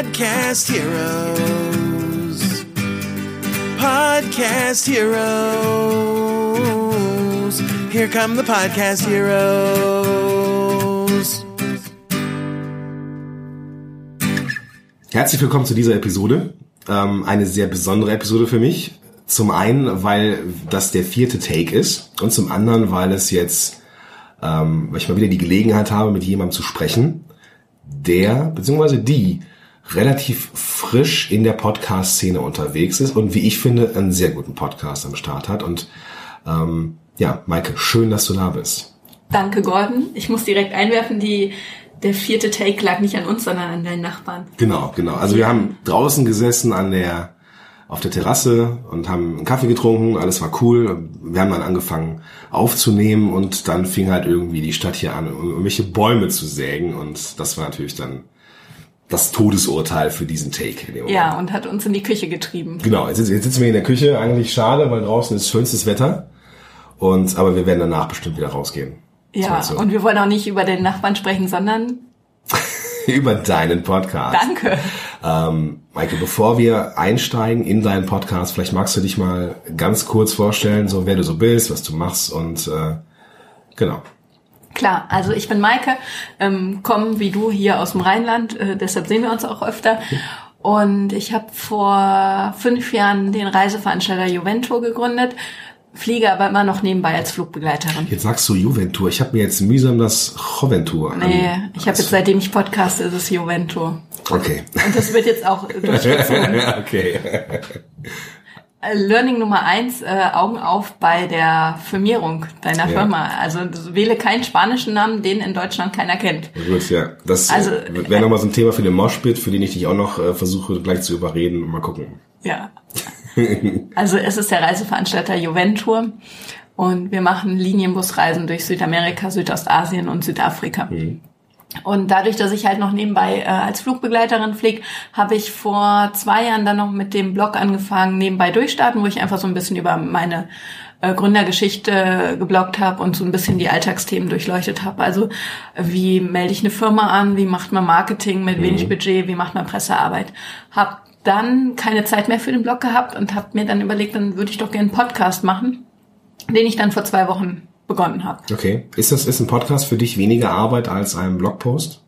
Podcast Heroes. Podcast Heroes. Here come the Podcast Heroes. Herzlich willkommen zu dieser Episode. Ähm, eine sehr besondere Episode für mich. Zum einen, weil das der vierte Take ist und zum anderen, weil es jetzt, ähm, weil ich mal wieder die Gelegenheit habe, mit jemandem zu sprechen, der bzw. die relativ frisch in der Podcast-Szene unterwegs ist und wie ich finde, einen sehr guten Podcast am Start hat. Und ähm, ja, Maike, schön, dass du da bist. Danke, Gordon. Ich muss direkt einwerfen, die, der vierte Take lag nicht an uns, sondern an deinen Nachbarn. Genau, genau. Also wir haben draußen gesessen an der auf der Terrasse und haben einen Kaffee getrunken, alles war cool. Wir haben dann angefangen aufzunehmen und dann fing halt irgendwie die Stadt hier an, irgendwelche Bäume zu sägen und das war natürlich dann das Todesurteil für diesen Take. Ja, und hat uns in die Küche getrieben. Genau, jetzt, jetzt sitzen wir in der Küche, eigentlich schade, weil draußen ist schönstes Wetter und aber wir werden danach bestimmt wieder rausgehen. Ja, So, und wir wollen auch nicht über den Nachbarn sprechen, sondern über deinen Podcast. danke. Ähm, Maike, bevor wir einsteigen in deinen Podcast, vielleicht magst du dich mal ganz kurz vorstellen, so wer du so bist, was du machst und äh, genau. Klar, also ich bin Maike, ähm, komme wie du hier aus dem Rheinland, äh, deshalb sehen wir uns auch öfter. Und ich habe vor fünf Jahren den Reiseveranstalter Juventur gegründet, fliege aber immer noch nebenbei als Flugbegleiterin. Jetzt sagst du Juventur. Ich habe mir jetzt mühsam das Joventur Nee, an. ich habe jetzt seitdem ich podcaste, ist es Juventur. Okay. Und das wird jetzt auch durchgezogen. okay. Äh, Learning Nummer eins, äh, Augen auf bei der Firmierung deiner Ja. Firma. Also wähle keinen spanischen Namen, den in Deutschland keiner kennt. Gut, ja. Das Also, also, wäre nochmal so ein Thema für den Moshpit, für den ich dich auch noch äh, versuche gleich zu überreden. Mal gucken. Ja. Also es ist der Reiseveranstalter Juventur und wir machen Linienbusreisen durch Südamerika, Südostasien und Südafrika. Und dadurch, dass ich halt noch nebenbei äh, als Flugbegleiterin fliege, habe ich vor zwei Jahren dann noch mit dem Blog angefangen, nebenbei durchstarten, wo ich einfach so ein bisschen über meine äh, Gründergeschichte gebloggt habe und so ein bisschen die Alltagsthemen durchleuchtet habe. Also wie melde ich eine Firma an, wie macht man Marketing mit wenig Budget, wie macht man Pressearbeit. Hab dann keine Zeit mehr für den Blog gehabt und habe mir dann überlegt, dann würde ich doch gerne einen Podcast machen, den ich dann vor zwei Wochen begonnen habe. Okay. Ist das ist ein Podcast für dich weniger Arbeit als ein Blogpost?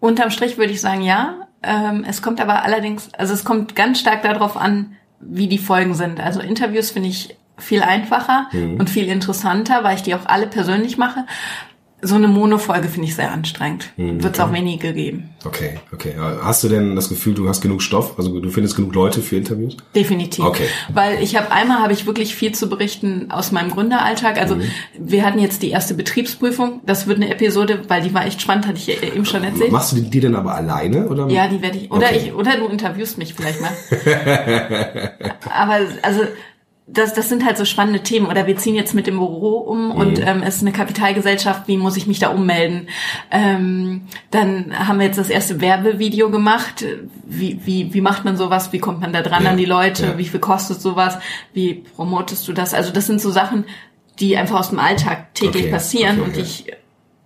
Unterm Strich würde ich sagen, ja. Ähm, es kommt aber allerdings, also es kommt ganz stark darauf an, wie die Folgen sind. Also Interviews finde ich viel einfacher und viel interessanter, weil ich die auch alle persönlich mache. So eine Mono-Folge finde ich sehr anstrengend. Wird es auch wenige geben. Okay, okay. Hast du denn das Gefühl, du hast genug Stoff? Also du findest genug Leute für Interviews? Definitiv. Okay. Weil ich habe einmal habe ich wirklich viel zu berichten aus meinem Gründeralltag. Also wir hatten jetzt die erste Betriebsprüfung. Das wird eine Episode, weil die war echt spannend, hatte ich eben schon erzählt. Machst du die, die denn aber alleine oder? Ja, die werde ich. Oder Okay. ich, oder du interviewst mich vielleicht mal. Aber also das, das sind halt so spannende Themen. Oder wir ziehen jetzt mit dem Büro um und ähm, es ist eine Kapitalgesellschaft, wie muss ich mich da ummelden? Ähm, dann haben wir jetzt das erste Werbevideo gemacht. Wie, wie, wie macht man sowas? Wie kommt man da dran Ja, an die Leute? ja. Wie viel kostet sowas? Wie promotest du das? Also das sind so Sachen, die einfach aus dem Alltag täglich Okay, passieren okay, und ja. ich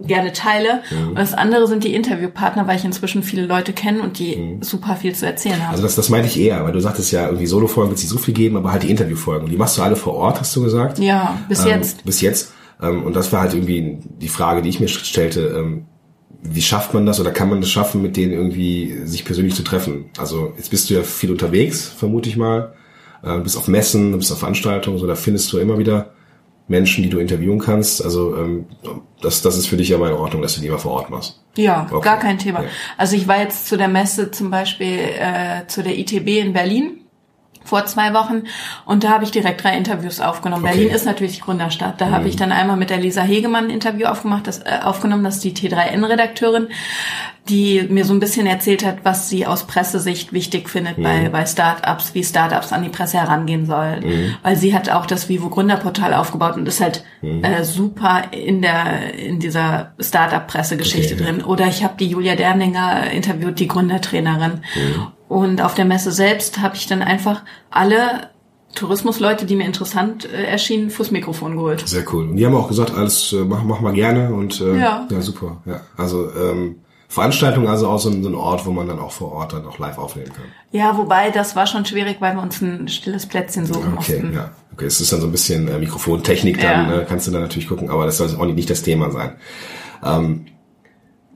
gerne teile. Und das andere sind die Interviewpartner, weil ich inzwischen viele Leute kenne und die super viel zu erzählen haben. Also das, das meinte ich eher, weil du sagtest ja, irgendwie Solo-Folgen wird es nicht so viel geben, aber halt die Interviewfolgen. Die machst du alle vor Ort, hast du gesagt? ja, bis Ähm, jetzt. Bis jetzt. Ähm, und das war halt irgendwie die Frage, die ich mir stellte. Ähm, wie schafft man das oder kann man das schaffen, mit denen irgendwie sich persönlich zu treffen? Also jetzt bist du ja viel unterwegs, vermute ich mal. Äh, bist auf Messen, bist auf Veranstaltungen, so da findest du immer wieder Menschen, die du interviewen kannst. Also ähm, das, das ist für dich aber in Ordnung, dass du die mal vor Ort machst. Ja, Okay. gar kein Thema. Ja. Also ich war jetzt zu der Messe zum Beispiel äh, zu der ITB in Berlin vor zwei Wochen und da habe ich direkt drei Interviews aufgenommen. Okay. Berlin ist natürlich die Gründerstadt. Da habe ich dann einmal mit der Lisa Hegemann ein Interview aufgemacht, das, äh, aufgenommen, das ist die T3N-Redakteurin, die mir so ein bisschen erzählt hat, was sie aus Pressesicht wichtig findet bei, bei Startups, wie Startups an die Presse herangehen sollen. Weil sie hat auch das Vivo Gründerportal aufgebaut und ist halt äh, super in der in dieser Startup-Pressegeschichte Okay, ja. drin. Oder ich habe die Julia Derninger interviewt, die Gründertrainerin. Und auf der Messe selbst habe ich dann einfach alle Tourismusleute, die mir interessant äh, erschienen, fürs Mikrofon geholt. Sehr cool. Und die haben auch gesagt, alles äh, mach, mach mal gerne und äh, Ja. ja super. Ja, also ähm, Veranstaltung also auch so ein, so ein Ort, wo man dann auch vor Ort dann auch live aufnehmen kann. Ja, wobei das war schon schwierig, weil wir uns ein stilles Plätzchen suchen Okay, mussten. ja. Okay, es ist dann so ein bisschen äh, Mikrofontechnik dann, Ja. ne, kannst du dann natürlich gucken, aber das soll auch nicht, nicht das Thema sein. Ähm,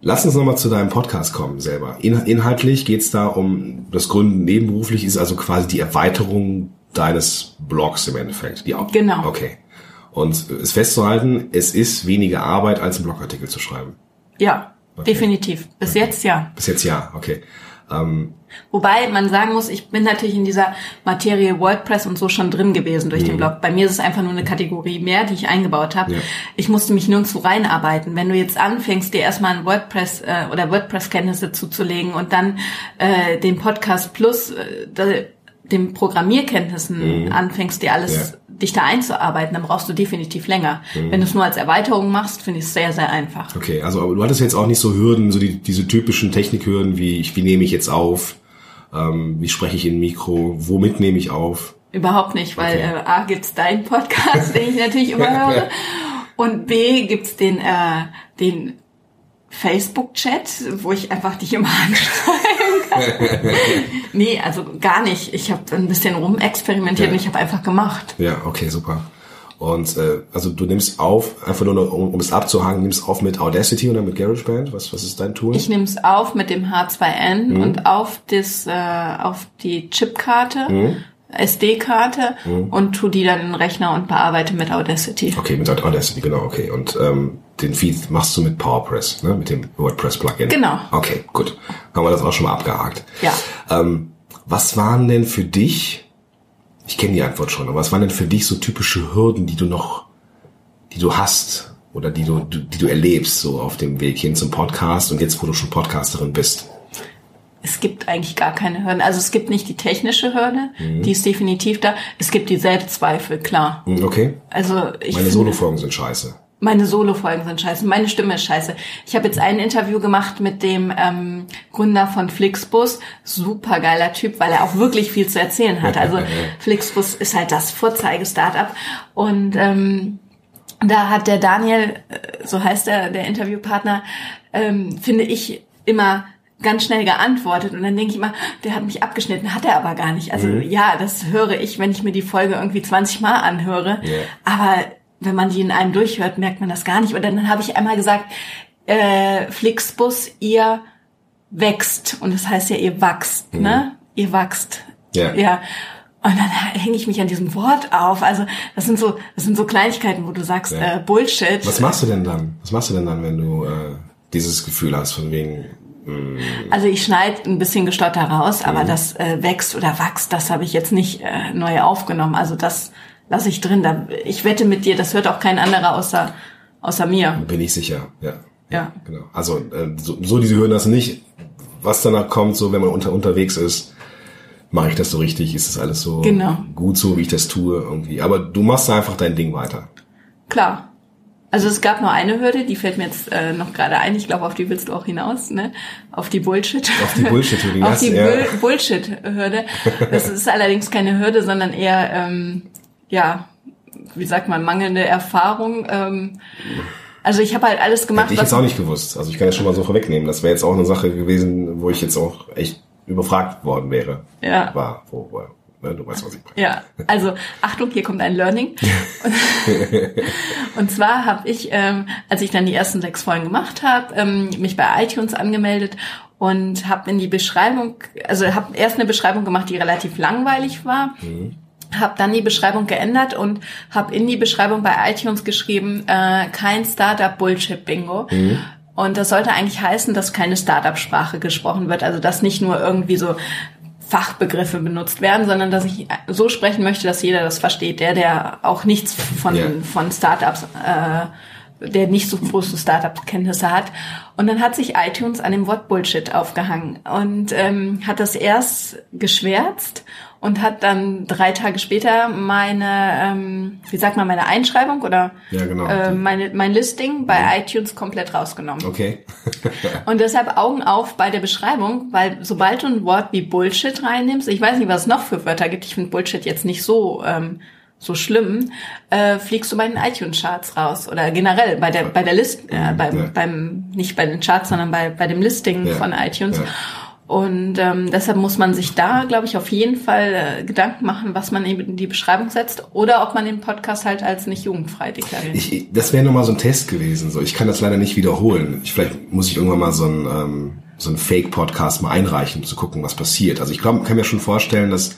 lass uns nochmal zu deinem Podcast kommen selber. In, inhaltlich geht's da um das Gründen nebenberuflich, ist also quasi die Erweiterung deines Blogs im Endeffekt. Die, Genau. Okay. Und es festzuhalten, es ist weniger Arbeit, als einen Blogartikel zu schreiben. Ja, definitiv. Bis jetzt ja. Bis jetzt ja, okay. Ähm, Wobei man sagen muss, ich bin natürlich in dieser Materie WordPress und so schon drin gewesen durch den Blog. Bei mir ist es einfach nur eine Kategorie mehr, die ich eingebaut habe. Ja. Ich musste mich nirgendwo reinarbeiten. Wenn du jetzt anfängst, dir erstmal ein WordPress äh, oder WordPress-Kenntnisse zuzulegen und dann äh, den Podcast plus äh, da, den Programmierkenntnissen anfängst, dir alles Ja. dich da einzuarbeiten, dann brauchst du definitiv länger. Wenn du es nur als Erweiterung machst, finde ich es sehr, sehr einfach. Okay, also aber du hattest jetzt auch nicht so Hürden, so die, diese typischen Technikhürden wie ich, wie nehme ich jetzt auf, ähm, wie spreche ich in Mikro, womit nehme ich auf? Überhaupt nicht, weil Okay. äh, A gibt's deinen Podcast, den ich natürlich immer höre, und B gibt's den den äh, den Facebook-Chat, wo ich einfach dich immer anschreiben kann. nee, also gar nicht. Ich habe ein bisschen rumexperimentiert Ja. und ich habe einfach gemacht. Ja, okay, super. Und äh, also du nimmst auf, einfach nur noch, um, um es abzuhaken, nimmst auf mit Audacity oder mit GarageBand? Was, was ist dein Tool? Ich nehme es auf mit dem H2N Mhm. und auf das äh, auf die Chipkarte, Mhm. SD-Karte und tu die dann in den Rechner und bearbeite mit Audacity. okay, mit Audacity, genau, okay. Und ähm, den Feed machst du mit PowerPress, ne? mit dem WordPress-Plugin. Genau. Okay, gut. Haben wir das auch schon mal abgehakt. Ja. Ähm, was waren denn für dich, ich kenne die Antwort schon, aber was waren denn für dich so typische Hürden, die du noch, die du hast oder die du, die du erlebst so auf dem Weg hin zum Podcast und jetzt, wo du schon Podcasterin bist? Es gibt eigentlich gar keine Hürden. Also es gibt nicht die technische Hürde, Mhm. die ist definitiv da. Es gibt die Selbstzweifel, klar. Hm, Okay. Also ich Meine Solofolgen sind scheiße. Meine Solo-Folgen sind scheiße, meine Stimme ist scheiße. Ich habe jetzt ein Interview gemacht mit dem ähm, Gründer von Flixbus, super geiler Typ, weil er auch wirklich viel zu erzählen hat. Also Flixbus ist halt das Vorzeige-Startup und ähm, da hat der Daniel, äh, so heißt er, der Interviewpartner, ähm, finde ich immer ganz schnell geantwortet und dann denke ich immer, der hat mich abgeschnitten, hat er aber gar nicht. Also ja, das höre ich, wenn ich mir die Folge irgendwie 20 Mal anhöre, Ja. aber wenn man die in einem durchhört, merkt man das gar nicht. Und dann habe ich einmal gesagt, äh, Flixbus, ihr wächst und das heißt ja, ihr wachst, ne? Ihr wachst. Ja. Ja. Und dann hänge ich mich an diesem Wort auf. Also das sind so, das sind so Kleinigkeiten, wo du sagst, Ja. äh, Bullshit. Was machst du denn dann? Was machst du denn dann, wenn du äh, dieses Gefühl hast von wegen, Also ich schneide ein bisschen Gestotter raus, Mhm. aber das äh, wächst oder wächst, das habe ich jetzt nicht äh, neu aufgenommen. Also das lasse ich drin. Da, ich wette mit dir, das hört auch kein anderer außer, außer mir. bin ich sicher, ja. Ja. Genau. Also äh, so, so diese Hürden hast du nicht. Was danach kommt, so wenn man unter, unterwegs ist, mache ich das so richtig? Ist das alles so Genau. gut so, wie ich das tue irgendwie? Aber du machst einfach dein Ding weiter. Klar. Also es gab nur eine Hürde, die fällt mir jetzt äh, noch gerade ein. Ich glaube, auf die willst du auch hinaus, ne? Auf die Bullshit. Auf die Bullshit-Hürde, auf das, die ja. Bull Bullshit-Hürde. Das ist allerdings keine Hürde, sondern eher, ähm, ja, wie sagt man, mangelnde Erfahrung. Ähm, also ich habe halt alles gemacht, Hätte ich was jetzt auch nicht gewusst. Also ich kann das schon mal so vorwegnehmen. Das wäre jetzt auch eine Sache gewesen, wo ich jetzt auch echt überfragt worden wäre. Ja. War, wo, wo, ne, du weißt, was ich meine. Ja, also Achtung, hier kommt ein Learning. Und zwar habe ich, ähm, als ich dann die ersten sechs Folgen gemacht habe, ähm, mich bei iTunes angemeldet und habe in die Beschreibung, also habe erst eine Beschreibung gemacht, die relativ langweilig war. Habe dann die Beschreibung geändert und habe in die Beschreibung bei iTunes geschrieben, äh, kein Startup-Bullshit-Bingo. Und das sollte eigentlich heißen, dass keine Startup-Sprache gesprochen wird. Also dass nicht nur irgendwie so Fachbegriffe benutzt werden, sondern dass ich so sprechen möchte, dass jeder das versteht. Der, der auch nichts von, Ja. von Startups, äh, der nicht so große Startup-Kenntnisse hat. Und dann hat sich iTunes an dem Wort Bullshit aufgehangen und ähm, hat das erst geschwärzt und hat dann drei Tage später meine, ähm, wie sagt man, meine Einschreibung oder Ja, genau. äh, meine, mein Listing bei iTunes komplett rausgenommen. Okay. Und deshalb Augen auf bei der Beschreibung, weil sobald du ein Wort wie Bullshit reinnimmst, ich weiß nicht, was es noch für Wörter gibt, ich finde Bullshit jetzt nicht so, ähm, so schlimm, äh, fliegst du bei den iTunes-Charts raus oder generell bei der bei der List, äh, beim, Ja. beim nicht bei den Charts, sondern bei bei dem Listing Ja. von iTunes. Und ähm, deshalb muss man sich da, glaube ich, auf jeden Fall äh, Gedanken machen, was man eben in die Beschreibung setzt oder ob man den Podcast halt als nicht jugendfrei deklariert. Ich, das wäre nochmal so ein Test gewesen. So, ich kann das leider nicht wiederholen. Ich, vielleicht muss ich irgendwann mal so ein ähm, so ein Fake-Podcast mal einreichen, um zu gucken, was passiert. Also ich glaub, kann mir schon vorstellen, dass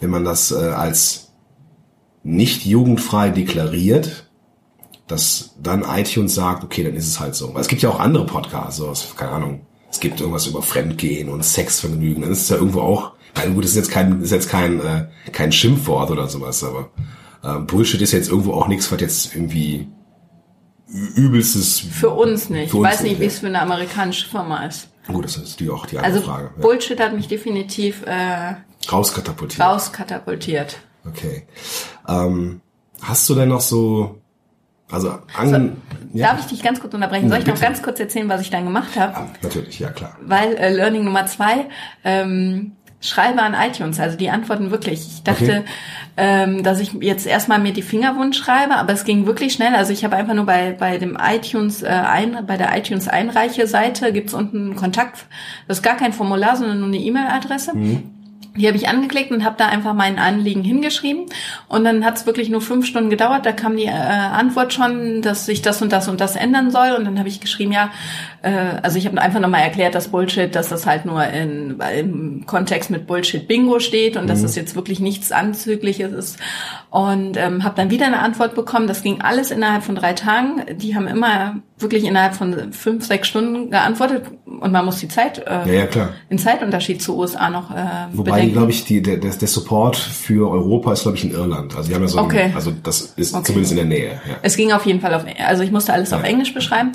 wenn man das äh, als nicht jugendfrei deklariert, dass dann iTunes sagt, okay, dann ist es halt so. Weil es gibt ja auch andere Podcasts, so, was- keine Ahnung. Es gibt irgendwas über Fremdgehen und Sexvergnügen. Dann ist es ja irgendwo auch, na gut, das ist jetzt kein, ist jetzt kein, äh, kein Schimpfwort oder sowas, aber äh, Bullshit ist jetzt irgendwo auch nichts, was jetzt irgendwie übelstes. Für uns nicht. Für ich uns weiß nicht, wie es für eine amerikanische Firma ist. Gut, das ist die auch die andere Also Frage. Ja. Bullshit hat mich definitiv äh, Rauskatapultiert. rauskatapultiert. Okay. Ähm, hast du denn noch so, also an, ja, Darf ich dich ganz kurz unterbrechen? Soll ich noch bitte. ganz kurz erzählen, was ich dann gemacht habe? Ah, natürlich, ja klar. Weil äh, Learning Nummer zwei, ähm, schreibe an iTunes, also die antworten wirklich. Ich dachte, Okay. ähm, dass ich jetzt erstmal mir die Finger wund schreibe, aber es ging wirklich schnell. Also ich habe einfach nur bei bei dem iTunes äh, ein, bei der iTunes Einreiche-Seite gibt's unten einen Kontakt. Das ist gar kein Formular, sondern nur eine E-Mail-Adresse. Die habe ich angeklickt und habe da einfach mein Anliegen hingeschrieben. Und dann hat es wirklich nur fünf Stunden gedauert. Da kam die äh, Antwort schon, dass sich das und das und das ändern soll. Und dann habe ich geschrieben, ja, äh, also ich habe einfach nochmal erklärt, dass Bullshit, dass das halt nur in, im Kontext mit Bullshit Bingo steht und dass das jetzt wirklich nichts Anzügliches ist. Und ähm, habe dann wieder eine Antwort bekommen. Das ging alles innerhalb von drei Tagen. Die haben immer wirklich innerhalb von fünf, sechs Stunden geantwortet. Und man muss die Zeit, äh, Ja, ja, klar. den Zeitunterschied zu USA noch äh, Wobei, glaube ich, die, der, der, Support für Europa ist, glaube ich, in Irland. Also die haben ja so, Okay. also das ist Okay. zumindest in der Nähe. Ja. Es ging auf jeden Fall auf, also ich musste alles auf Englisch beschreiben.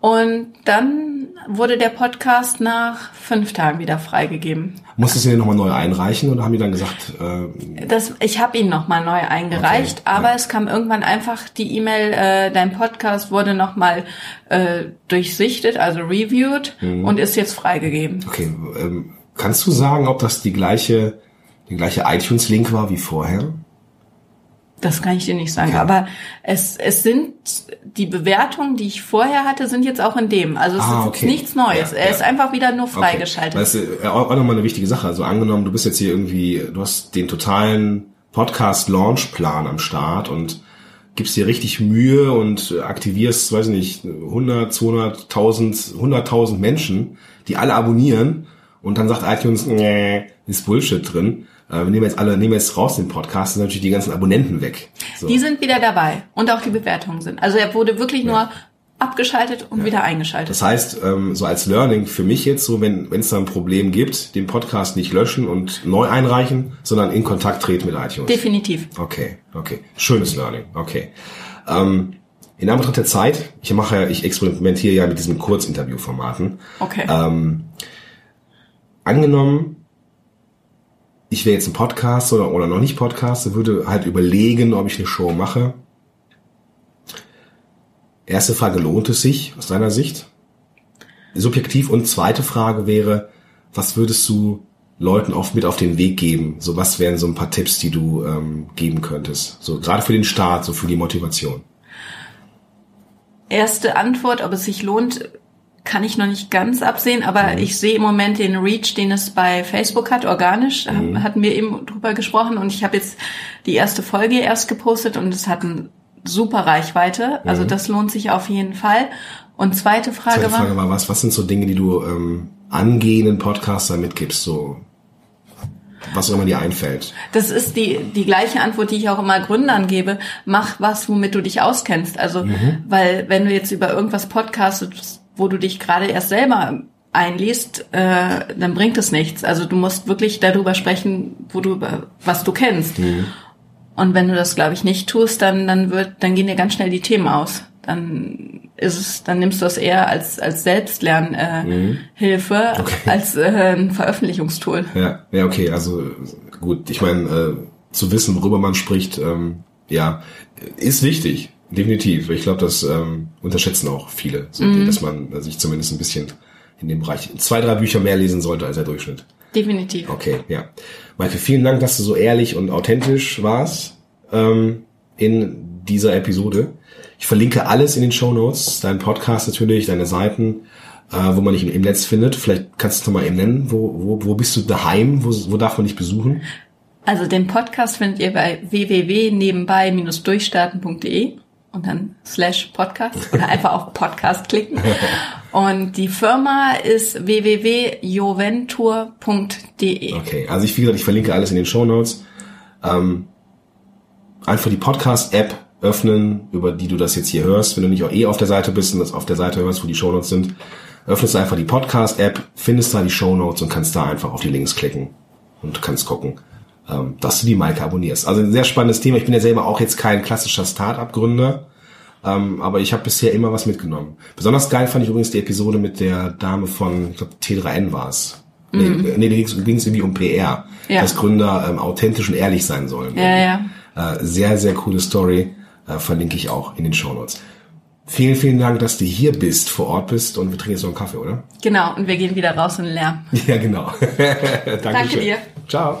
Und dann wurde der Podcast nach fünf Tagen wieder freigegeben. Musstest du den nochmal neu einreichen oder haben die dann gesagt, äh, Das, ich habe ihn nochmal neu eingereicht, Okay, aber ja. es kam irgendwann einfach die E-Mail, äh, dein Podcast wurde nochmal äh, durchsichtet, also reviewed Mhm. und ist jetzt freigegeben. okay, ähm, kannst du sagen, ob das die gleiche, der gleiche iTunes-Link war wie vorher? Das kann ich dir nicht sagen. Okay. Aber es, es sind die Bewertungen, die ich vorher hatte, sind jetzt auch in dem. Also es Ah, ist okay. jetzt nichts Neues. Ja, er ja. ist einfach wieder nur Okay. freigeschaltet. Das ist auch nochmal eine wichtige Sache. Also angenommen, du bist jetzt hier irgendwie, du hast den totalen Podcast-Launch-Plan am Start und gibst dir richtig Mühe und aktivierst, weiß ich nicht, 100, 200, 1000, 100.000 Menschen, die alle abonnieren und dann sagt iTunes, nee, ist Bullshit drin. Äh, wir nehmen jetzt alle, nehmen jetzt raus den Podcast, sind natürlich die ganzen Abonnenten weg. So. Die sind wieder dabei und auch die Bewertungen sind. Also er wurde wirklich nur abgeschaltet und wieder eingeschaltet. Das heißt, ähm, so als Learning für mich jetzt so, wenn wenn es da ein Problem gibt, den Podcast nicht löschen und neu einreichen, sondern in Kontakt treten mit iTunes. Definitiv. Okay, okay. Schönes Learning, okay. Ähm, in Anbetracht der Zeit, ich mache ja, ich experimentiere ja mit diesen Kurzinterviewformaten. Okay. Ähm, angenommen, ich wäre jetzt ein Podcast oder, oder noch nicht Podcast, würde halt überlegen, ob ich eine Show mache. Erste Frage, lohnt es sich aus deiner Sicht? Subjektiv. Und zweite Frage wäre, was würdest du Leuten oft mit auf den Weg geben? So, was wären so ein paar Tipps, die du ähm, geben könntest? So, gerade für den Start, so für die Motivation. Erste Antwort, ob es sich lohnt, kann ich noch nicht ganz absehen, aber ich sehe im Moment den Reach, den es bei Facebook hat, organisch. Da Hatten wir eben drüber gesprochen und ich habe jetzt die erste Folge erst gepostet und es hat eine super Reichweite. Also das lohnt sich auf jeden Fall. Und zweite Frage, Zweite war, Frage war, was, was sind so Dinge, die du ähm, angehenden Podcaster mitgibst? So, was auch immer dir einfällt. Das ist die, die gleiche Antwort, die ich auch immer Gründern gebe. Mach was, womit du dich auskennst. Also, weil wenn du jetzt über irgendwas podcastest, wo du dich gerade erst selber einliest, äh, dann bringt es nichts. Also du musst wirklich darüber sprechen, wo du was du kennst. Und wenn du das, glaube ich, nicht tust, dann dann wird, dann gehen dir ganz schnell die Themen aus. Dann ist es, dann nimmst du es eher als als Selbstlernhilfe äh, Hilfe Okay. als äh, ein Veröffentlichungstool. Ja, ja, okay, also gut, ich meine, äh, zu wissen, worüber man spricht, ähm, ja, ist wichtig, definitiv. Ich glaube, das ähm, unterschätzen auch viele, so, dass man äh, sich zumindest ein bisschen in dem Bereich zwei, drei Bücher mehr lesen sollte als der Durchschnitt. Definitiv. Okay, ja. Maike, vielen Dank, dass du so ehrlich und authentisch warst. ähm, in dieser Episode. Ich verlinke alles in den Show Notes, deinen Podcast natürlich, deine Seiten, äh, wo man dich im, Netz findet. Vielleicht kannst du noch mal eben nennen, wo, wo, wo bist du daheim, wo, wo darf man dich besuchen? Also den Podcast findet ihr bei www.nebenbei-durchstarten.de und dann slash Podcast oder einfach auf Podcast klicken. Und die Firma ist www.joventur.de. Okay, also ich, wie gesagt, ich verlinke alles in den Show Notes. Ähm, einfach die Podcast-App öffnen, über die du das jetzt hier hörst. Wenn du nicht auch eh auf der Seite bist und das auf der Seite hörst, wo die Show Notes sind, öffnest einfach die Podcast-App, findest da die Show Notes und kannst da einfach auf die Links klicken und kannst gucken, ähm, dass du die Maike abonnierst. Also ein sehr spannendes Thema. Ich bin ja selber auch jetzt kein klassischer Start-up-Gründer, ähm, aber ich habe bisher immer was mitgenommen. Besonders geil fand ich übrigens die Episode mit der Dame von, ich glaube, T3N war es. Nee, nee, da ging es irgendwie um PR, Ja. dass Gründer ähm, authentisch und ehrlich sein sollen. Ja, ja. Äh, sehr, sehr coole Story. Äh, verlinke ich auch in den Shownotes. Vielen, vielen Dank, dass du hier bist, vor Ort bist und wir trinken jetzt noch einen Kaffee, oder? Genau, und wir gehen wieder raus in den Lärm. Ja, genau. Danke dir. Ciao.